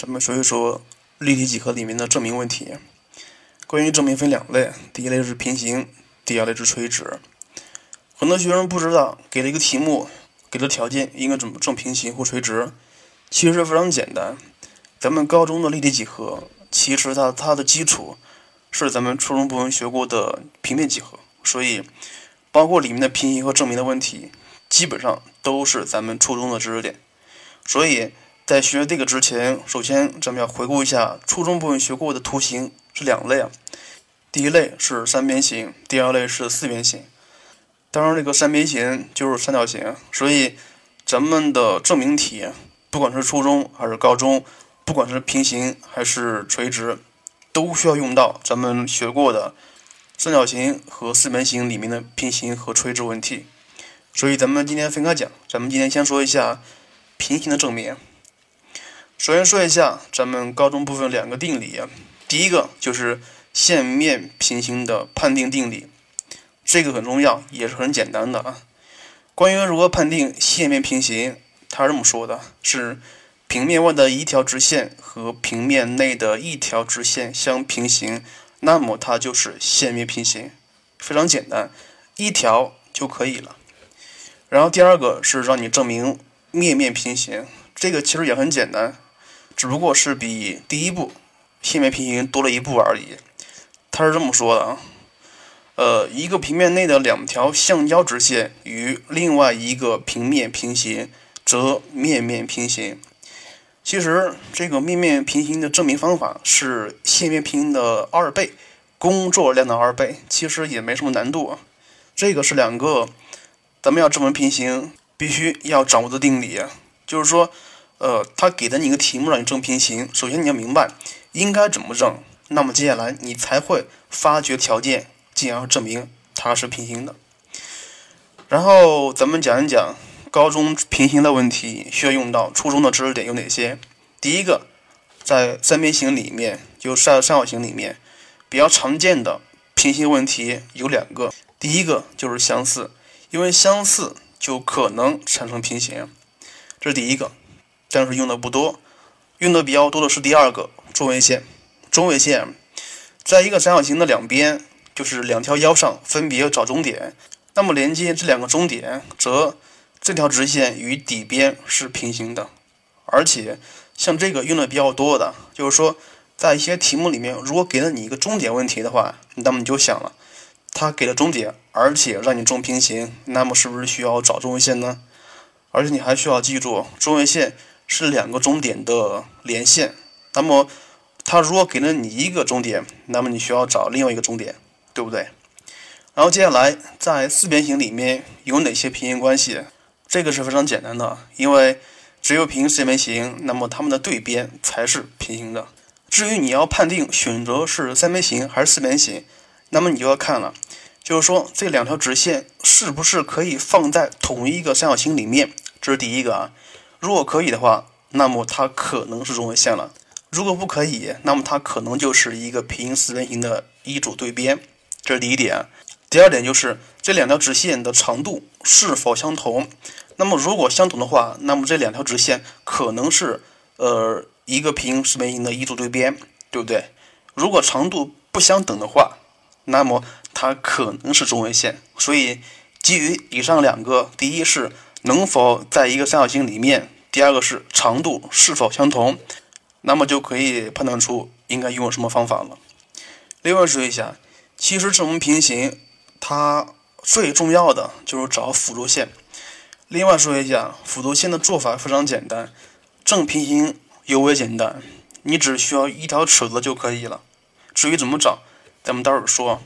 咱们说一说立体几何里面的证明问题。关于证明分两类，第一类是平行，第二类是垂直。很多学生不知道，给了一个题目，给了条件，应该怎么证平行或垂直？其实非常简单。咱们高中的立体几何，其实它它的基础是咱们初中部分学过的平面几何，所以包括里面的平行和证明的问题，基本上都是咱们初中的知识点。所以。在学这个之前，首先咱们要回顾一下初中部分学过的图形是两类啊。第一类是三边形，第二类是四边形。当然，这个三边形就是三角形，所以咱们的证明题，不管是初中还是高中，不管是平行还是垂直，都需要用到咱们学过的三角形和四边形里面的平行和垂直问题。所以咱们今天分开讲，咱们今天先说一下平行的证明。首先说一下咱们高中部分两个定理，第一个就是线面平行的判定定理，这个很重要，也是很简单的啊。关于如何判定线面平行，它是这么说的：是平面外的一条直线和平面内的一条直线相平行，那么它就是线面平行，非常简单，一条就可以了。然后第二个是让你证明面面平行，这个其实也很简单。只不过是比第一步线面平行多了一步而已。他是这么说的啊，呃，一个平面内的两条相交直线与另外一个平面平行，则面面平行。其实这个面面平行的证明方法是线面平行的二倍，工作量的二倍，其实也没什么难度啊。这个是两个咱们要证明平行必须要掌握的定理，就是说。呃，他给的你一个题目让你证平行，首先你要明白应该怎么证，那么接下来你才会发掘条件，进而证明它是平行的。然后咱们讲一讲高中平行的问题需要用到初中的知识点有哪些。第一个，在三边形里面，就三三角形里面比较常见的平行问题有两个，第一个就是相似，因为相似就可能产生平行，这是第一个。但是用的不多，用的比较多的是第二个中位线。中位线在一个三角形的两边，就是两条腰上分别找终点，那么连接这两个终点，则这条直线与底边是平行的。而且像这个用的比较多的，就是说在一些题目里面，如果给了你一个终点问题的话，那么你就想了，他给了终点，而且让你证平行，那么是不是需要找中位线呢？而且你还需要记住中位线。是两个终点的连线，那么它如果给了你一个终点，那么你需要找另外一个终点，对不对？然后接下来在四边形里面有哪些平行关系？这个是非常简单的，因为只有平行四边形，那么它们的对边才是平行的。至于你要判定选择是三边形还是四边形，那么你就要看了，就是说这两条直线是不是可以放在同一个三角形里面，这是第一个啊。如果可以的话，那么它可能是中位线了；如果不可以，那么它可能就是一个平行四边形的一组对边。这是第一点。第二点就是这两条直线的长度是否相同。那么如果相同的话，那么这两条直线可能是呃一个平行四边形的一组对边，对不对？如果长度不相等的话，那么它可能是中位线。所以基于以上两个，第一是。能否在一个三角形里面？第二个是长度是否相同，那么就可以判断出应该用什么方法了。另外说一下，其实证明平行，它最重要的就是找辅助线。另外说一下，辅助线的做法非常简单，正平行尤为简单，你只需要一条尺子就可以了。至于怎么找，咱们待会儿说。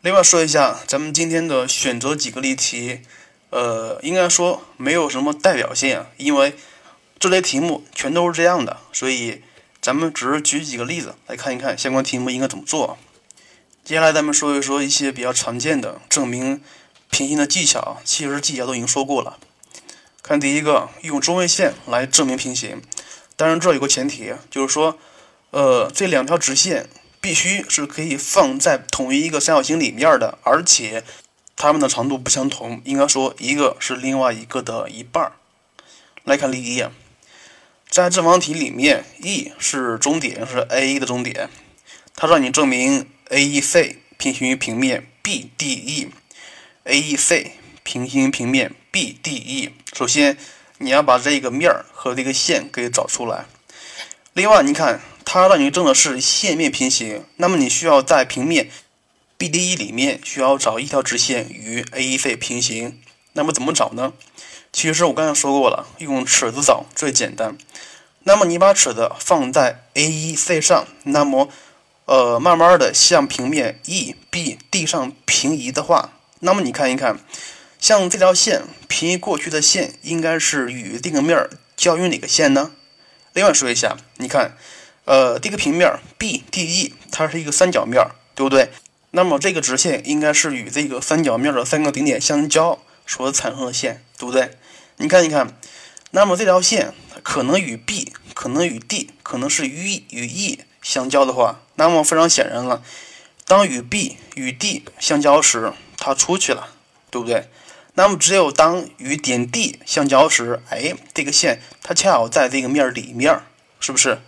另外说一下，咱们今天的选择几个例题。呃，应该说没有什么代表性，因为这类题目全都是这样的，所以咱们只是举几个例子来看一看相关题目应该怎么做。接下来咱们说一说一些比较常见的证明平行的技巧，其实技巧都已经说过了。看第一个，用中位线来证明平行，当然这有个前提，就是说，呃，这两条直线必须是可以放在同一个三角形里面的，而且。它们的长度不相同，应该说一个是另外一个的一半儿。来看例一，在正方体里面，E 是终点，是 A 的终点。它让你证明 AEC 平行于平面 BDE，AEC 平行于平面 BDE。首先，你要把这个面儿和这个线给找出来。另外，你看它让你证的是线面平行，那么你需要在平面 BDE 里面需要找一条直线与 AEC 平行。那么怎么找呢？其实我刚才说过了，用尺子找最简单。那么你把尺子放在 AEC 上，那么呃，慢慢的向平面 E、B、D 上平移的话，那么你看一看，像这条线平移过去的线，应该是与这个面交于哪个线呢？另外说一下，你看，呃，这个平面 BDE 它是一个三角面，对不对？那么这个直线应该是与这个三角面的三个顶点相交所产生的线，对不对？你看一看，那么这条线可能与 B，可能与 D，可能是与与 E 相交的话。那么非常显然了，当与 B 与 D 相交时，它出去了，对不对？那么只有当与点 D 相交时，哎，这个线它恰好在这个面里面，是不是？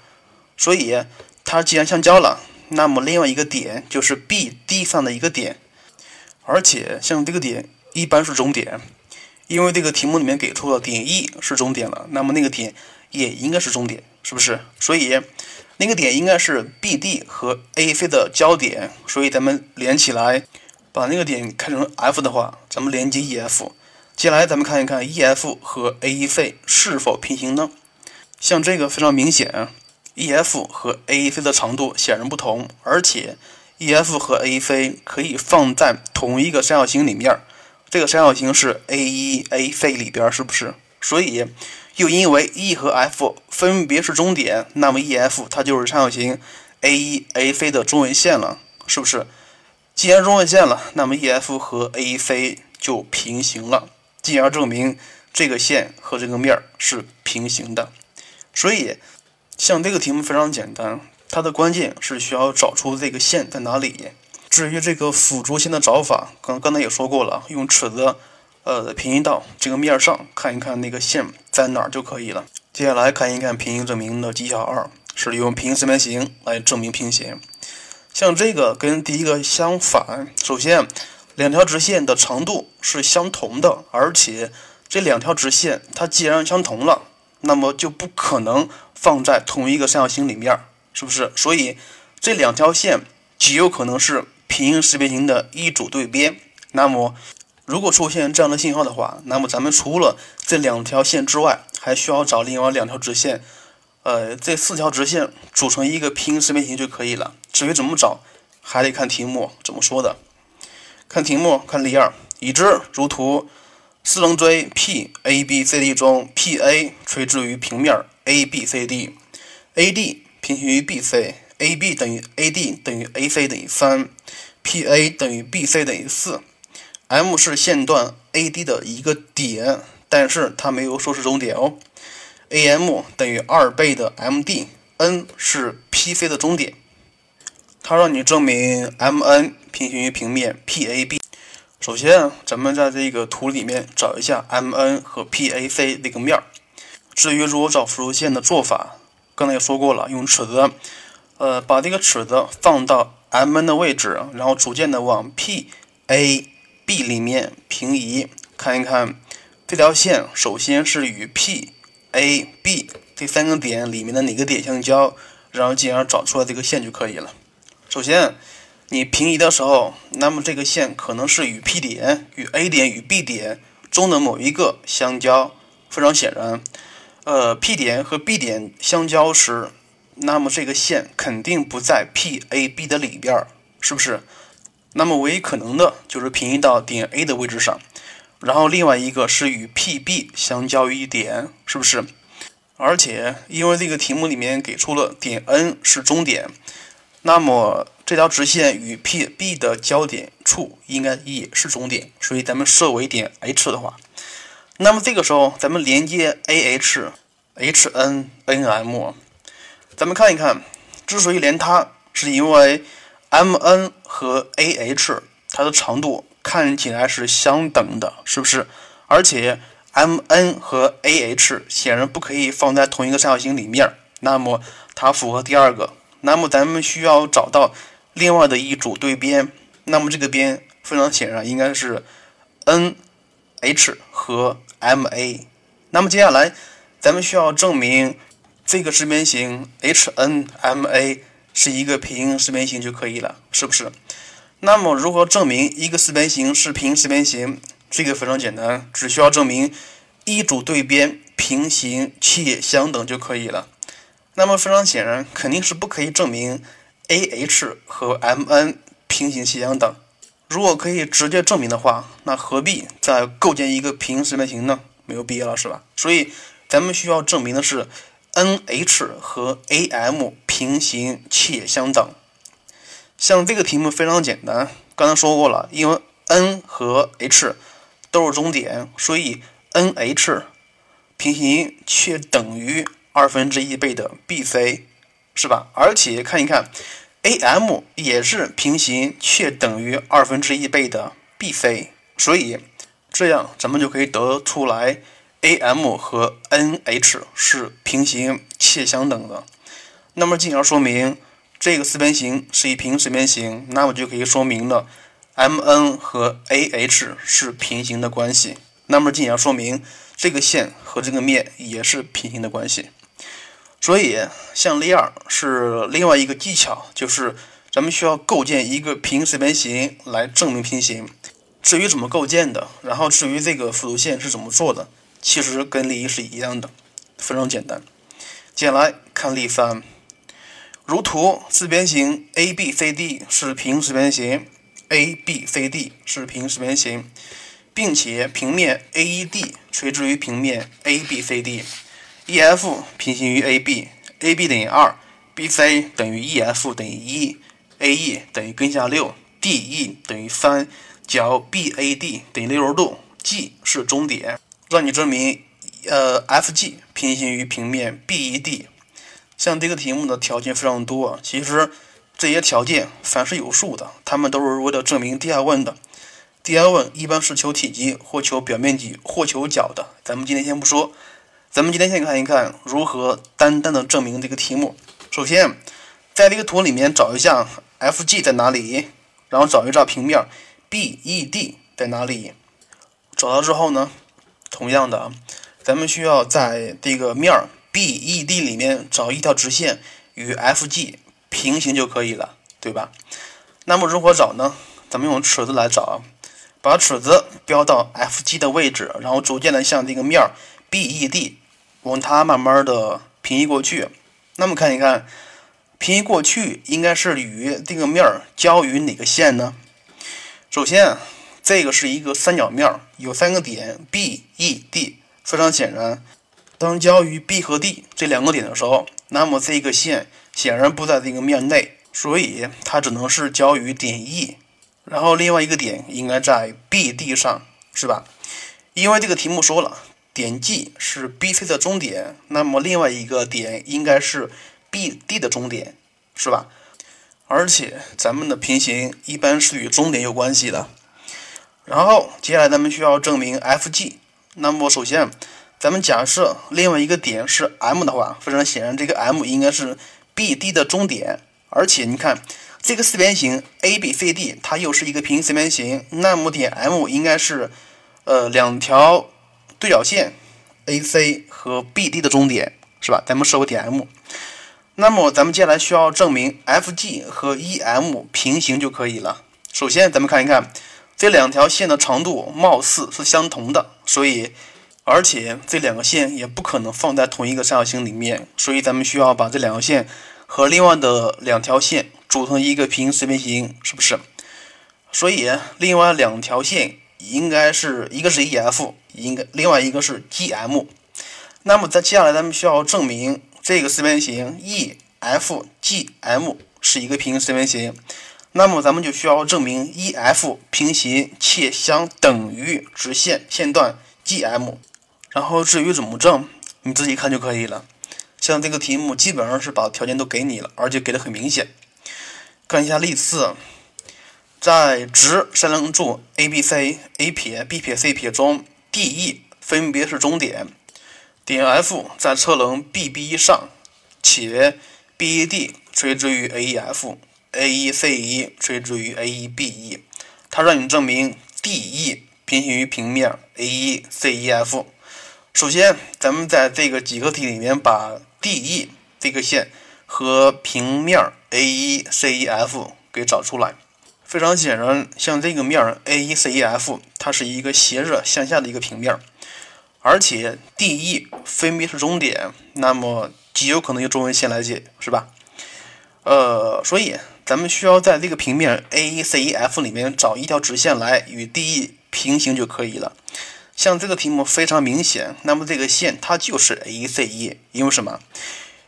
所以它既然相交了，那么另外一个点就是 B D 上的一个点，而且像这个点一般是终点，因为这个题目里面给出了点 E 是终点了，那么那个点也应该是终点，是不是？所以。那个点应该是 BD 和 AC 的交点，所以咱们连起来，把那个点看成 F 的话，咱们连接 EF。接下来咱们看一看 EF 和 AEC 是否平行呢？像这个非常明显啊，EF 和 AEC 的长度显然不同，而且 EF 和 AEC 可以放在同一个三角形里面，这个三角形是 AEAC 里边，是不是？所以。又因为 E 和 F 分别是终点，那么 EF 它就是三角形 AEAC 的中位线了，是不是？既然中位线了，那么 EF 和 AEC 就平行了，进而证明这个线和这个面是平行的。所以，像这个题目非常简单，它的关键是需要找出这个线在哪里。至于这个辅助线的找法，刚刚才也说过了，用尺子。呃，平行到这个面上看一看那个线在哪儿就可以了。接下来看一看平行证明的技巧二，是利用平行四边形来证明平行。像这个跟第一个相反，首先两条直线的长度是相同的，而且这两条直线它既然相同了，那么就不可能放在同一个三角形里面，是不是？所以这两条线极有可能是平行四边形的一组对边。那么如果出现这样的信号的话，那么咱们除了这两条线之外，还需要找另外两条直线，呃，这四条直线组成一个平行四边形就可以了。至于怎么找，还得看题目怎么说的。看题目，看例二，已知如图，四棱锥 PABCD 中，PA 垂直于平面 ABCD，AD 平行于 BC，AB 等于 AD 等于 AC 等于三，PA 等于 BC 等于四。M 是线段 AD 的一个点，但是它没有说是终点哦。AM 等于二倍的 MD，N 是 PC 的终点。它让你证明 MN 平行于平面 PAB。首先，咱们在这个图里面找一下 MN 和 PAC 这个面儿。至于如何找辅助线的做法，刚才也说过了，用尺子，呃，把这个尺子放到 MN 的位置，然后逐渐的往 PA。B 里面平移，看一看这条线，首先是与 P、A、B 这三个点里面的哪个点相交，然后进而找出来这个线就可以了。首先，你平移的时候，那么这个线可能是与 P 点、与 A 点、与 B 点中的某一个相交。非常显然，呃，P 点和 B 点相交时，那么这个线肯定不在 P、A、B 的里边，是不是？那么唯一可能的就是平移到点 A 的位置上，然后另外一个是与 PB 相交于一点，是不是？而且因为这个题目里面给出了点 N 是终点，那么这条直线与 PB 的交点处应该也是终点，所以咱们设为点 H 的话，那么这个时候咱们连接 AH、HNNM，咱们看一看，之所以连它，是因为。M N 和 A H 它的长度看起来是相等的，是不是？而且 m n 和 a h 显然不可以放在同一个三角形里面，那么它符合第二个。那么咱们需要找到另外的一组对边，那么这个边非常显然应该是 n h 和 m a。那么接下来咱们需要证明这个四边形 h n m a 是一个平行四边形就可以了，是不是？那么如何证明一个四边形是平行四边形？这个非常简单，只需要证明一组对边平行且相等就可以了。那么非常显然，肯定是不可以证明 a h 和 m n 平行且相等。如果可以直接证明的话，那何必再构建一个平行四边形呢？没有必要了，是吧？所以咱们需要证明的是 n h 和 a m 平行且相等。像这个题目非常简单，刚才说过了，因为 n 和 h。都是中点，所以 n h 平行却等于二分之一倍的 b c，是吧？而且看一看 a m 也是平行却等于二分之一倍的 b c，所以这样咱们就可以得出来 a m 和 n h 是平行且相等的。那么进而说明这个四边形是一平行四边形，那么就可以说明了。M N 和 A H 是平行的关系，那么进而说明这个线和这个面也是平行的关系。所以像例二是另外一个技巧，就是咱们需要构建一个平行四边形来证明平行。至于怎么构建的，然后至于这个辅助线是怎么做的，其实跟例一是一样的，非常简单。接下来看例三，如图四边形 A B C D 是平行四边形。A B C D 是平行四边形，并且平面 A E D 垂直于平面 ABCD EF 平行于 A B，A B 等于二，B C 等于 E F 等于一，A E 等于根下六，D E 等于三，角 B A D 等于六十度，G 是终点，让你证明呃 F G 平行于平面 B E D。像这个题目的条件非常多，其实。这些条件凡是有数的，它们都是为了证明第二问的。第二问一般是求体积或求表面积或求角的，咱们今天先不说。咱们今天先看一看如何单单的证明这个题目。首先，在这个图里面找一下 FG 在哪里，然后找一找平面 BED 在哪里。找到之后呢，同样的，咱们需要在这个面 BED 里面找一条直线与 FG。平行就可以了，对吧？那么如何找呢？咱们用尺子来找，把尺子标到 FG 的位置，然后逐渐的向这个面 BED 往它慢慢的平移过去。那么看一看，平移过去应该是与这个面儿交于哪个线呢？首先，这个是一个三角面，有三个点 BED，非常显然，当交于 B 和 D 这两个点的时候，那么这个线。显然不在这个面内，所以它只能是交于点 E，然后另外一个点应该在 BD 上，是吧？因为这个题目说了，点 G 是 BC 的终点，那么另外一个点应该是 BD 的终点，是吧？而且咱们的平行一般是与终点有关系的。然后接下来咱们需要证明 FG，那么首先咱们假设另外一个点是 M 的话，非常显然这个 M 应该是。B D 的终点，而且你看这个四边形 A B C D，它又是一个平行四边形，那么点 M 应该是呃两条对角线 A C 和 B D 的中点，是吧？咱们设为点 M。那么咱们接下来需要证明 F G 和 E M 平行就可以了。首先咱们看一看这两条线的长度貌似是相同的，所以而且这两个线也不可能放在同一个三角形里面，所以咱们需要把这两个线。和另外的两条线组成一个平行四边形，是不是？所以另外两条线应该是一个是 E F，应该另外一个是 G M。那么在接下来咱们需要证明这个四边形 E F G M 是一个平行四边形，那么咱们就需要证明 E F 平行且相等于直线线段 G M。然后至于怎么证，你自己看就可以了。像这个题目基本上是把条件都给你了，而且给的很明显。看一下例四，在直三棱柱 A B C A 撇 B 撇 C 撇中，D E 分别是中点，点 F 在车棱 BB 上，且 BED 垂直于 AEF，AECE 垂直于 AEBE。它让你证明 DE 平行于平面 AECEF。首先，咱们在这个几何体里面把 DE 这个线和平面 AECEF 给找出来。非常显然，像这个面 AECEF，它是一个斜着向下的一个平面，而且 DE 分别是中点，那么极有可能用中文线来解，是吧？呃，所以咱们需要在这个平面 AECEF 里面找一条直线来与 DE 平行就可以了。像这个题目非常明显，那么这个线它就是 AECE，因为什么？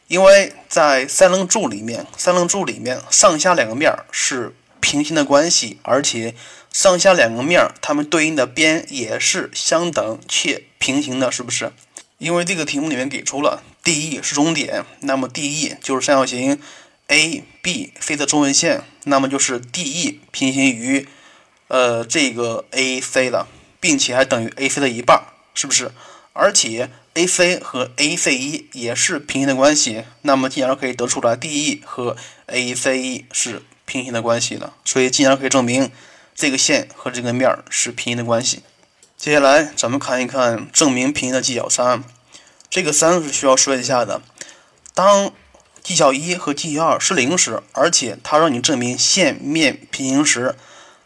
因为在三棱柱里面，三棱柱里面上下两个面是平行的关系，而且上下两个面它们对应的边也是相等且平行的，是不是？因为这个题目里面给出了 DE 是中点，那么 DE 就是三角形 ABC 的中文线，那么就是 DE 平行于呃这个 AC 的。并且还等于 AC 的一半，是不是？而且 AC 和 ACE 也是平行的关系，那么进而可以得出来 DE 和 ACE 是平行的关系了。所以进而可以证明这个线和这个面是平行的关系。接下来咱们看一看证明平行的技巧三。这个三是需要说一下的。当技巧一和技巧二是零时，而且它让你证明线面平行时，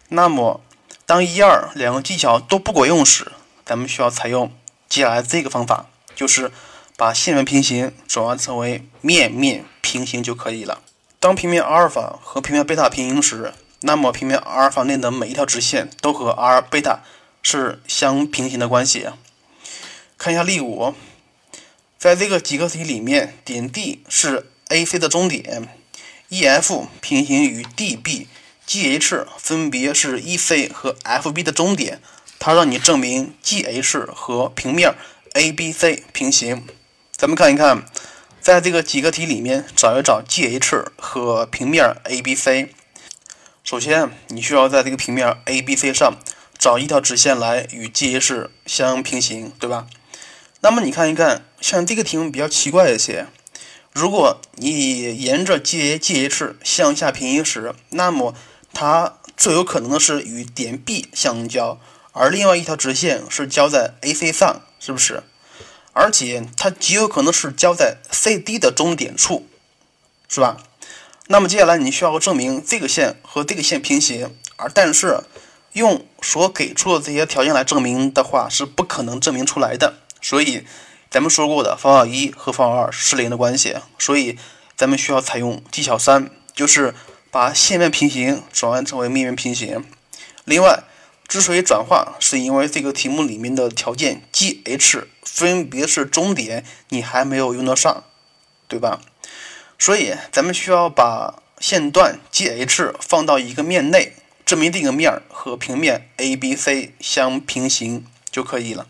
那么。当一二两个技巧都不管用时，咱们需要采用接下来这个方法，就是把线面平行转换成为面面平行就可以了。当平面阿尔法和平面贝塔平行时，那么平面阿尔法内的每一条直线都和阿尔贝塔是相平行的关系。看一下例五，在这个几何题里面，点 D 是 AC 的中点，EF 平行于 DB。GH 分别是 EC 和 FB 的中点，它让你证明 GH 和平面 ABC 平行。咱们看一看，在这个几个题里面找一找 GH 和平面 ABC。首先，你需要在这个平面 ABC 上找一条直线来与 GH 相平行，对吧？那么你看一看，像这个题目比较奇怪一些。如果你沿着 GH 向下平行时，那么它最有可能的是与点 B 相交，而另外一条直线是交在 AC 上，是不是？而且它极有可能是交在 CD 的中点处，是吧？那么接下来你需要证明这个线和这个线平行，而但是用所给出的这些条件来证明的话是不可能证明出来的。所以咱们说过的方法一和方法二是零的关系，所以咱们需要采用技巧三，就是。把线面平行转换成为面面平行。另外，之所以转化，是因为这个题目里面的条件 GH 分别是中点，你还没有用得上，对吧？所以咱们需要把线段 GH 放到一个面内，证明这个面和平面 ABC 相平行就可以了。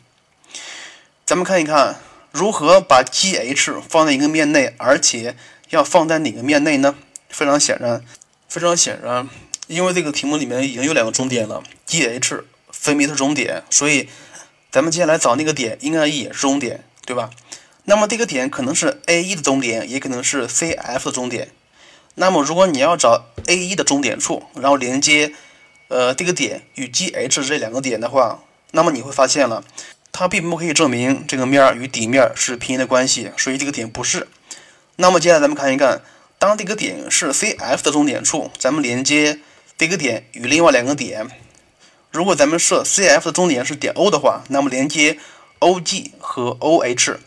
咱们看一看如何把 GH 放在一个面内，而且要放在哪个面内呢？非常显然。非常显然，因为这个题目里面已经有两个中点了，GH 分别是中点，所以咱们接下来找那个点应该也是中点，对吧？那么这个点可能是 AE 的中点，也可能是 CF 的中点。那么如果你要找 AE 的中点处，然后连接呃这个点与 GH 这两个点的话，那么你会发现了，它并不可以证明这个面与底面是平行的关系，所以这个点不是。那么接下来咱们看一看。当这个点是 CF 的中点处，咱们连接这个点与另外两个点。如果咱们设 CF 的中点是点 O 的话，那么连接 OG 和 OH。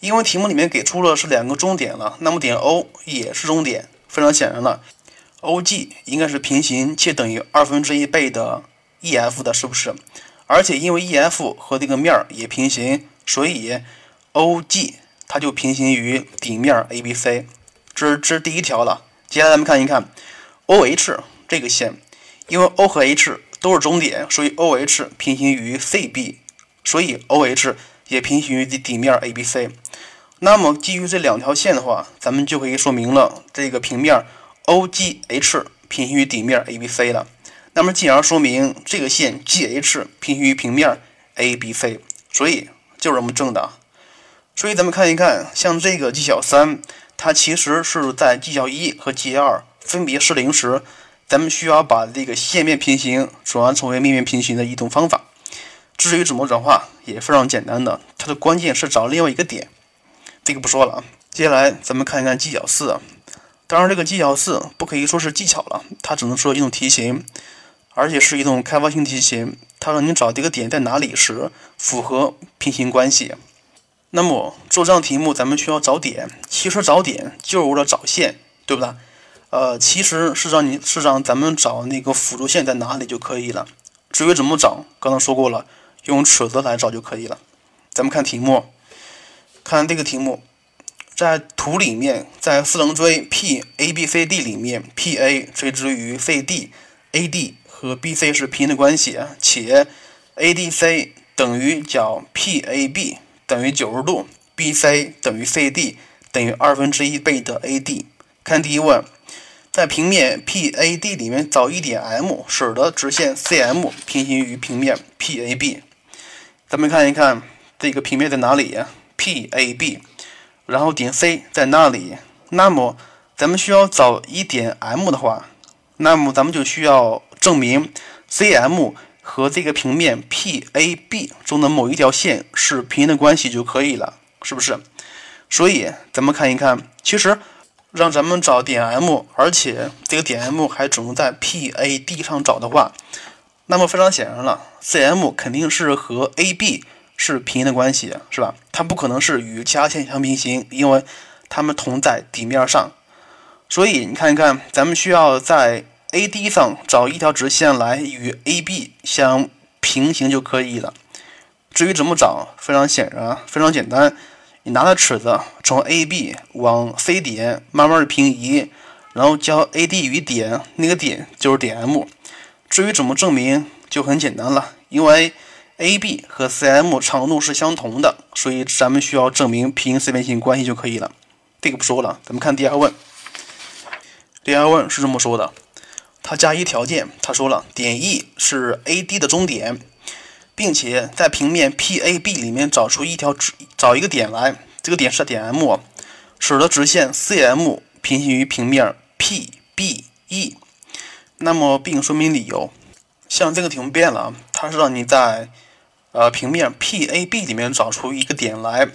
因为题目里面给出了是两个中点了，那么点 O 也是中点，非常显然了，OG 应该是平行且等于二分之一倍的 EF 的，是不是？而且因为 EF 和这个面儿也平行，所以 OG 它就平行于底面 ABC。这是这是第一条了，接下来咱们看一看 OH 这个线，因为 O 和 H 都是中点，所以 OH 平行于 CB，所以 OH 也平行于底面 ABC。那么基于这两条线的话，咱们就可以说明了这个平面 OGH 平行于底面 ABC 了。那么进而说明这个线 GH 平行于平面 ABC。所以就是这么证的。所以咱们看一看，像这个技巧三，它其实是在技巧一和技巧二分别是零时，咱们需要把这个线面平行转换成为面面平行的一种方法。至于怎么转化，也非常简单的，它的关键是找另外一个点。这个不说了啊。接下来咱们看一看技巧四，当然这个技巧四不可以说是技巧了，它只能说一种题型，而且是一种开发性题型。它让你找这个点在哪里时符合平行关系。那么做这样题目，咱们需要找点。其实找点就是为了找线，对不对？呃，其实是让你是让咱们找那个辅助线在哪里就可以了。至于怎么找，刚才说过了，用尺子来找就可以了。咱们看题目，看这个题目，在图里面，在四棱锥 P A B C D 里面，P A 垂直于 C D，A D 和 B C 是平行的关系，且 A D C 等于角 P A B。等于九十度，BC 等于 CD 等于二分之一倍的 AD。看第一问，在平面 PAD 里面找一点 M，使得直线 CM 平行于平面 PAB。咱们看一看这个平面在哪里？PAB，然后点 C 在那里。那么咱们需要找一点 M 的话，那么咱们就需要证明 CM。和这个平面 PAB 中的某一条线是平行的关系就可以了，是不是？所以咱们看一看，其实让咱们找点 M，而且这个点 M 还只能在 PAD 上找的话，那么非常显然了，CM 肯定是和 AB 是平行的关系，是吧？它不可能是与其他线相平行，因为它们同在底面上。所以你看一看，咱们需要在。AD 上找一条直线来与 AB 相平行就可以了。至于怎么找，非常显然，非常简单。你拿着尺子从 AB 往 C 点慢慢的平移，然后交 AD 与点，那个点就是点 M。至于怎么证明，就很简单了，因为 AB 和 CM 长度是相同的，所以咱们需要证明平行四边形关系就可以了。这个不说了，咱们看第二问。第二问是这么说的。他加一条件，他说了，点 E 是 AD 的中点，并且在平面 PAB 里面找出一条直，找一个点来，这个点是点 M，使得直线 CM 平行于平面 PBE。那么并说明理由。像这个题目变了，它是让你在呃平面 PAB 里面找出一个点来，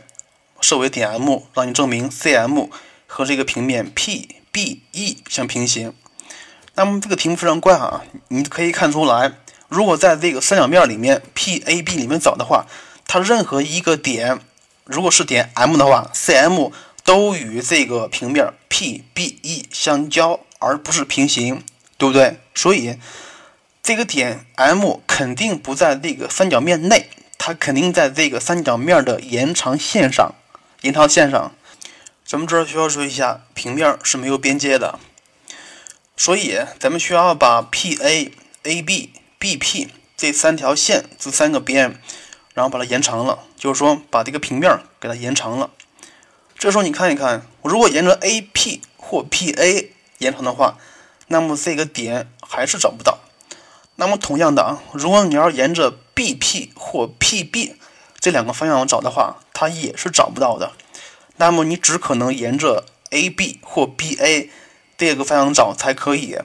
设为点 M，让你证明 CM 和这个平面 PBE 相平行。那么这个题目非常怪啊！你可以看出来，如果在这个三角面里面 PAB 里面找的话，它任何一个点，如果是点 M 的话，CM 都与这个平面 PBE 相交，而不是平行，对不对？所以这个点 M 肯定不在这个三角面内，它肯定在这个三角面的延长线上。延长线上，咱们这儿需要说一下，平面是没有边界的。所以，咱们需要把 P A A B B P 这三条线这三个边，然后把它延长了，就是说把这个平面给它延长了。这时候你看一看，如果沿着 A P 或 P A 延长的话，那么这个点还是找不到。那么同样的啊，如果你要沿着 B P 或 P B 这两个方向找的话，它也是找不到的。那么你只可能沿着 A B 或 B A。这个方向找才可以。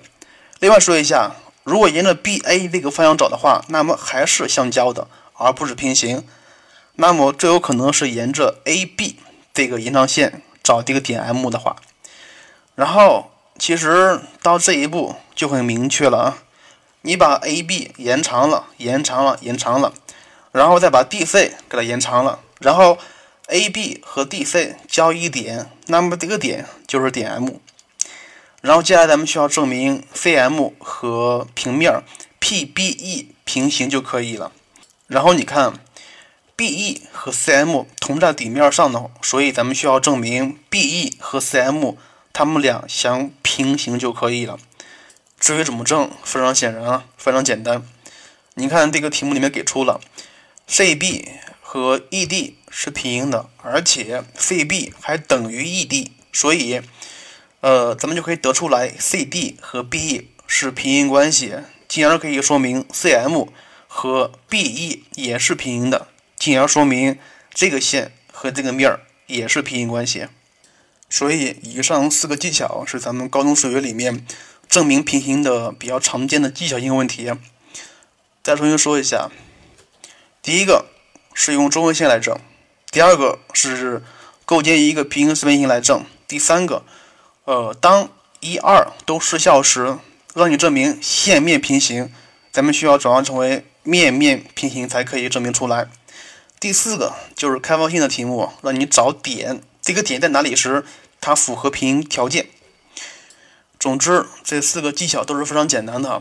另外说一下，如果沿着 B A 这个方向找的话，那么还是相交的，而不是平行。那么最有可能是沿着 A B 这个延长线找这个点 M 的话。然后其实到这一步就很明确了啊，你把 A B 延长了，延长了，延长了，然后再把 D C 给它延长了，然后 A B 和 D C 交一点，那么这个点就是点 M。然后接下来咱们需要证明 CM 和平面 PBE 平行就可以了。然后你看，BE 和 CM 同在底面上的，所以咱们需要证明 BE 和 CM 它们俩相平行就可以了。至于怎么证，非常显然啊，非常简单。你看这个题目里面给出了 CB 和 ED 是平行的，而且 CB 还等于 ED，所以。呃，咱们就可以得出来，CD 和 BE 是平行关系，进而可以说明 CM 和 BE 也是平行的，进而说明这个线和这个面儿也是平行关系。所以，以上四个技巧是咱们高中数学里面证明平行的比较常见的技巧性问题。再重新说一下，第一个是用中位线来证，第二个是构建一个平行四边形来证，第三个，呃，当一二都失效时，让你证明线面平行，咱们需要转换成为面面平行才可以证明出来。第四个就是开放性的题目，让你找点。这个点在哪里时，它符合平行条件。总之，这四个技巧都是非常简单的。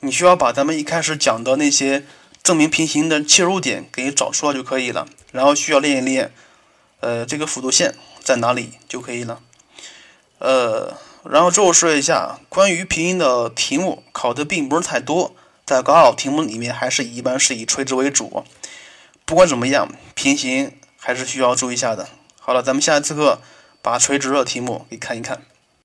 你需要把咱们一开始讲的那些证明平行的切入点给找出来就可以了。然后需要练一练，呃，这个辅助线在哪里就可以了。呃，然后最后说一下，关于平行的题目考的并不是太多，在高考题目里面还是一般是以垂直为主。不管怎么样，平行还是需要注意一下的。好了，咱们下一次课把垂直的题目给看一看。